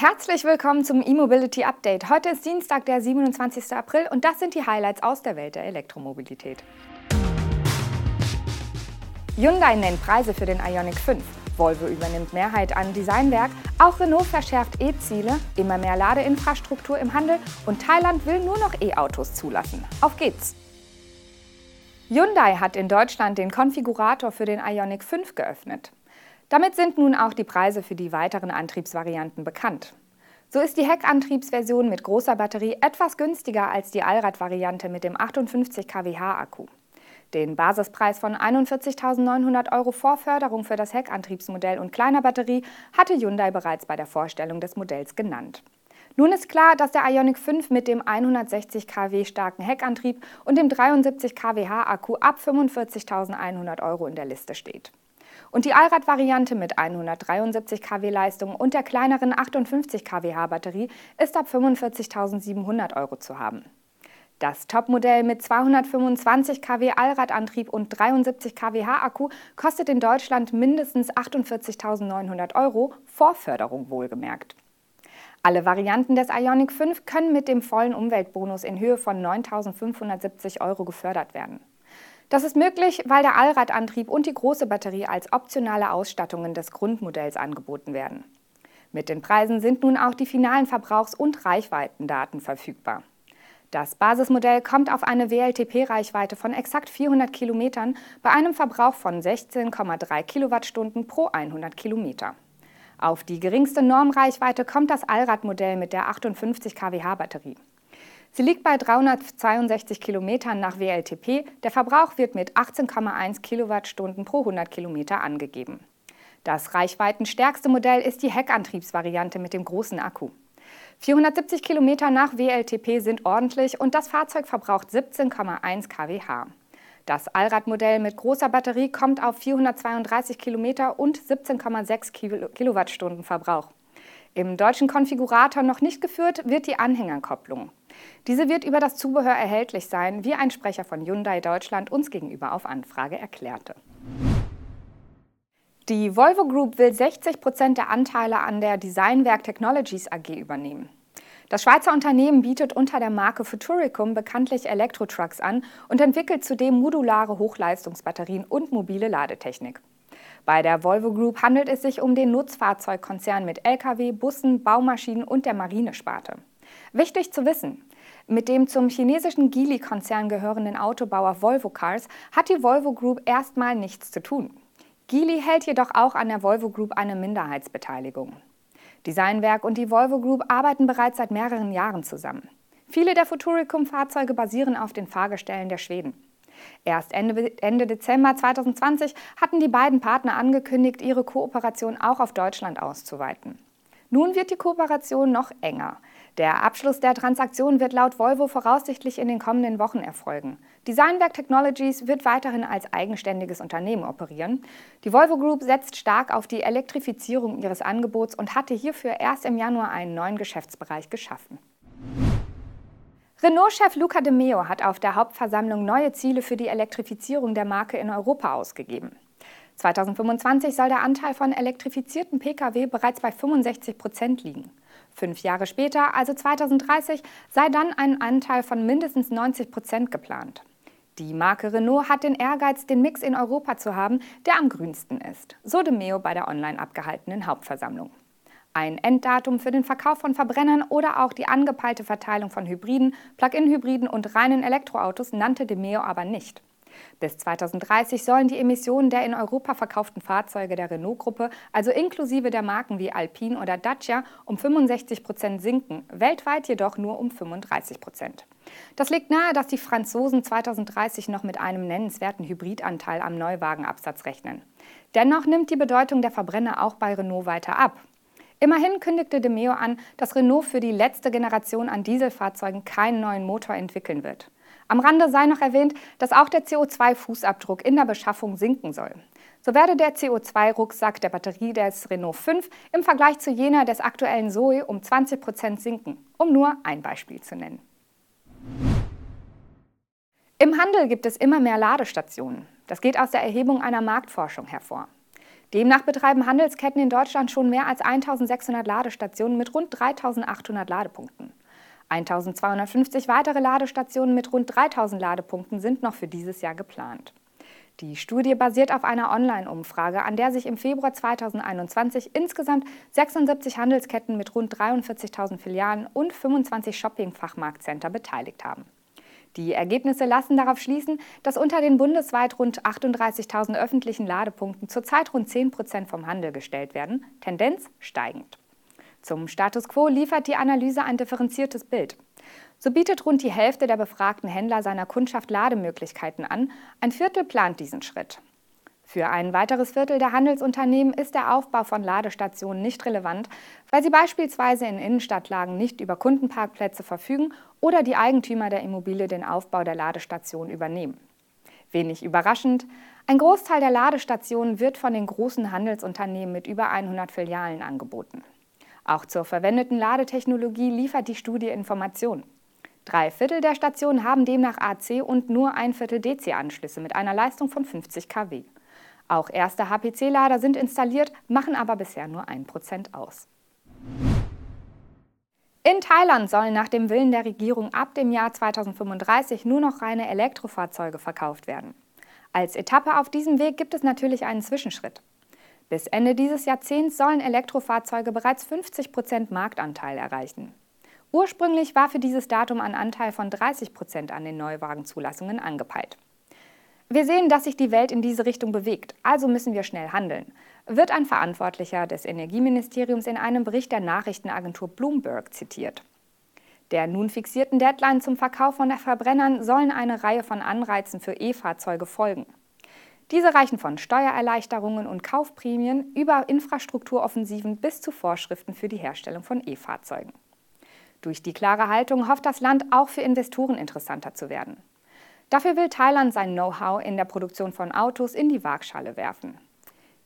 Herzlich willkommen zum E-Mobility Update. Heute ist Dienstag, der 27. April und das sind die Highlights aus der Welt der Elektromobilität. Hyundai nennt Preise für den Ioniq 5. Volvo übernimmt Mehrheit an Designwerk. Auch Renault verschärft E-Ziele. Immer mehr Ladeinfrastruktur im Handel. Und Thailand will nur noch E-Autos zulassen. Auf geht's! Hyundai hat in Deutschland den Konfigurator für den Ioniq 5 geöffnet. Damit sind nun auch die Preise für die weiteren Antriebsvarianten bekannt. So ist die Heckantriebsversion mit großer Batterie etwas günstiger als die Allradvariante mit dem 58 kWh Akku. Den Basispreis von 41.900 Euro vor Förderung für das Heckantriebsmodell und kleiner Batterie hatte Hyundai bereits bei der Vorstellung des Modells genannt. Nun ist klar, dass der Ioniq 5 mit dem 160 kW starken Heckantrieb und dem 73 kWh Akku ab 45.100 Euro in der Liste steht. Und die Allradvariante mit 173 kW Leistung und der kleineren 58 kWh Batterie ist ab 45.700 Euro zu haben. Das Topmodell mit 225 kW Allradantrieb und 73 kWh Akku kostet in Deutschland mindestens 48.900 Euro, vor Förderung wohlgemerkt. Alle Varianten des Ioniq 5 können mit dem vollen Umweltbonus in Höhe von 9.570 Euro gefördert werden. Das ist möglich, weil der Allradantrieb und die große Batterie als optionale Ausstattungen des Grundmodells angeboten werden. Mit den Preisen sind nun auch die finalen Verbrauchs- und Reichweitendaten verfügbar. Das Basismodell kommt auf eine WLTP-Reichweite von exakt 400 Kilometern bei einem Verbrauch von 16,3 Kilowattstunden pro 100 Kilometer. Auf die geringste Normreichweite kommt das Allradmodell mit der 58 kWh Batterie. Sie liegt bei 362 Kilometern nach WLTP. Der Verbrauch wird mit 18,1 Kilowattstunden pro 100 Kilometer angegeben. Das reichweitenstärkste Modell ist die Heckantriebsvariante mit dem großen Akku. 470 Kilometer nach WLTP sind ordentlich und das Fahrzeug verbraucht 17,1 kWh. Das Allradmodell mit großer Batterie kommt auf 432 Kilometer und 17,6 Kilowattstunden Verbrauch. Im deutschen Konfigurator noch nicht geführt wird die Anhängerkopplung. Diese wird über das Zubehör erhältlich sein, wie ein Sprecher von Hyundai Deutschland uns gegenüber auf Anfrage erklärte. Die Volvo Group will 60 Prozent der Anteile an der Designwerk Technologies AG übernehmen. Das Schweizer Unternehmen bietet unter der Marke Futuricum bekanntlich Elektrotrucks an und entwickelt zudem modulare Hochleistungsbatterien und mobile Ladetechnik. Bei der Volvo Group handelt es sich um den Nutzfahrzeugkonzern mit Lkw, Bussen, Baumaschinen und der Marinesparte. Wichtig zu wissen, mit dem zum chinesischen Geely-Konzern gehörenden Autobauer Volvo Cars hat die Volvo Group erstmal nichts zu tun. Geely hält jedoch auch an der Volvo Group eine Minderheitsbeteiligung. Designwerk und die Volvo Group arbeiten bereits seit mehreren Jahren zusammen. Viele der Futuricum-Fahrzeuge basieren auf den Fahrgestellen der Schweden. Erst Ende, Ende, Dezember 2020 hatten die beiden Partner angekündigt, ihre Kooperation auch auf Deutschland auszuweiten. Nun wird die Kooperation noch enger. Der Abschluss der Transaktion wird laut Volvo voraussichtlich in den kommenden Wochen erfolgen. Designwerk Technologies wird weiterhin als eigenständiges Unternehmen operieren. Die Volvo Group setzt stark auf die Elektrifizierung ihres Angebots und hatte hierfür erst im Januar einen neuen Geschäftsbereich geschaffen. Renault-Chef Luca de Meo hat auf der Hauptversammlung neue Ziele für die Elektrifizierung der Marke in Europa ausgegeben. 2025 soll der Anteil von elektrifizierten Pkw bereits bei 65 Prozent liegen. Fünf Jahre später, also 2030, sei dann ein Anteil von mindestens 90 Prozent geplant. Die Marke Renault hat den Ehrgeiz, den Mix in Europa zu haben, der am grünsten ist, so de Meo bei der online abgehaltenen Hauptversammlung. Ein Enddatum für den Verkauf von Verbrennern oder auch die angepeilte Verteilung von Hybriden, Plug-in-Hybriden und reinen Elektroautos nannte de Meo aber nicht. Bis 2030 sollen die Emissionen der in Europa verkauften Fahrzeuge der Renault-Gruppe, also inklusive der Marken wie Alpine oder Dacia, um 65 Prozent sinken, weltweit jedoch nur um 35 Prozent. Das legt nahe, dass die Franzosen 2030 noch mit einem nennenswerten Hybridanteil am Neuwagenabsatz rechnen. Dennoch nimmt die Bedeutung der Verbrenner auch bei Renault weiter ab. Immerhin kündigte De Meo an, dass Renault für die letzte Generation an Dieselfahrzeugen keinen neuen Motor entwickeln wird. Am Rande sei noch erwähnt, dass auch der CO2-Fußabdruck in der Beschaffung sinken soll. So werde der CO2-Rucksack der Batterie des Renault 5 im Vergleich zu jener des aktuellen Zoe um 20 Prozent sinken, um nur ein Beispiel zu nennen. Im Handel gibt es immer mehr Ladestationen. Das geht aus der Erhebung einer Marktforschung hervor. Demnach betreiben Handelsketten in Deutschland schon mehr als 1600 Ladestationen mit rund 3800 Ladepunkten. 1250 weitere Ladestationen mit rund 3000 Ladepunkten sind noch für dieses Jahr geplant. Die Studie basiert auf einer Online-Umfrage, an der sich im Februar 2021 insgesamt 76 Handelsketten mit rund 43.000 Filialen und 25 Shopping-Fachmarktcenter beteiligt haben. Die Ergebnisse lassen darauf schließen, dass unter den bundesweit rund 38.000 öffentlichen Ladepunkten zurzeit rund 10 Prozent vom Handel gestellt werden, Tendenz steigend. Zum Status quo liefert die Analyse ein differenziertes Bild. So bietet rund die Hälfte der befragten Händler seiner Kundschaft Lademöglichkeiten an, ein Viertel plant diesen Schritt. Für ein weiteres Viertel der Handelsunternehmen ist der Aufbau von Ladestationen nicht relevant, weil sie beispielsweise in Innenstadtlagen nicht über Kundenparkplätze verfügen oder die Eigentümer der Immobilie den Aufbau der Ladestation übernehmen. Wenig überraschend, ein Großteil der Ladestationen wird von den großen Handelsunternehmen mit über 100 Filialen angeboten. Auch zur verwendeten Ladetechnologie liefert die Studie Informationen. Drei Viertel der Stationen haben demnach AC und nur ein Viertel DC-Anschlüsse mit einer Leistung von 50 kW. Auch erste HPC-Lader sind installiert, machen aber bisher nur 1% aus. In Thailand sollen nach dem Willen der Regierung ab dem Jahr 2035 nur noch reine Elektrofahrzeuge verkauft werden. Als Etappe auf diesem Weg gibt es natürlich einen Zwischenschritt. Bis Ende dieses Jahrzehnts sollen Elektrofahrzeuge bereits 50 Prozent Marktanteil erreichen. Ursprünglich war für dieses Datum ein Anteil von 30 Prozent an den Neuwagenzulassungen angepeilt. Wir sehen, dass sich die Welt in diese Richtung bewegt, also müssen wir schnell handeln, wird ein Verantwortlicher des Energieministeriums in einem Bericht der Nachrichtenagentur Bloomberg zitiert. Der nun fixierten Deadline zum Verkauf von Verbrennern sollen eine Reihe von Anreizen für E-Fahrzeuge folgen. Diese reichen von Steuererleichterungen und Kaufprämien über Infrastrukturoffensiven bis zu Vorschriften für die Herstellung von E-Fahrzeugen. Durch die klare Haltung hofft das Land auch für Investoren interessanter zu werden. Dafür will Thailand sein Know-how in der Produktion von Autos in die Waagschale werfen.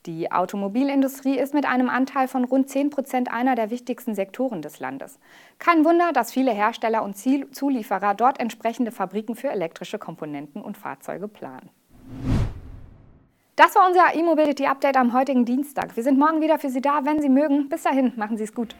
Die Automobilindustrie ist mit einem Anteil von rund 10 Prozent einer der wichtigsten Sektoren des Landes. Kein Wunder, dass viele Hersteller und Zulieferer dort entsprechende Fabriken für elektrische Komponenten und Fahrzeuge planen. Das war unser E-Mobility Update am heutigen Dienstag. Wir sind morgen wieder für Sie da, wenn Sie mögen. Bis dahin, machen Sie es gut.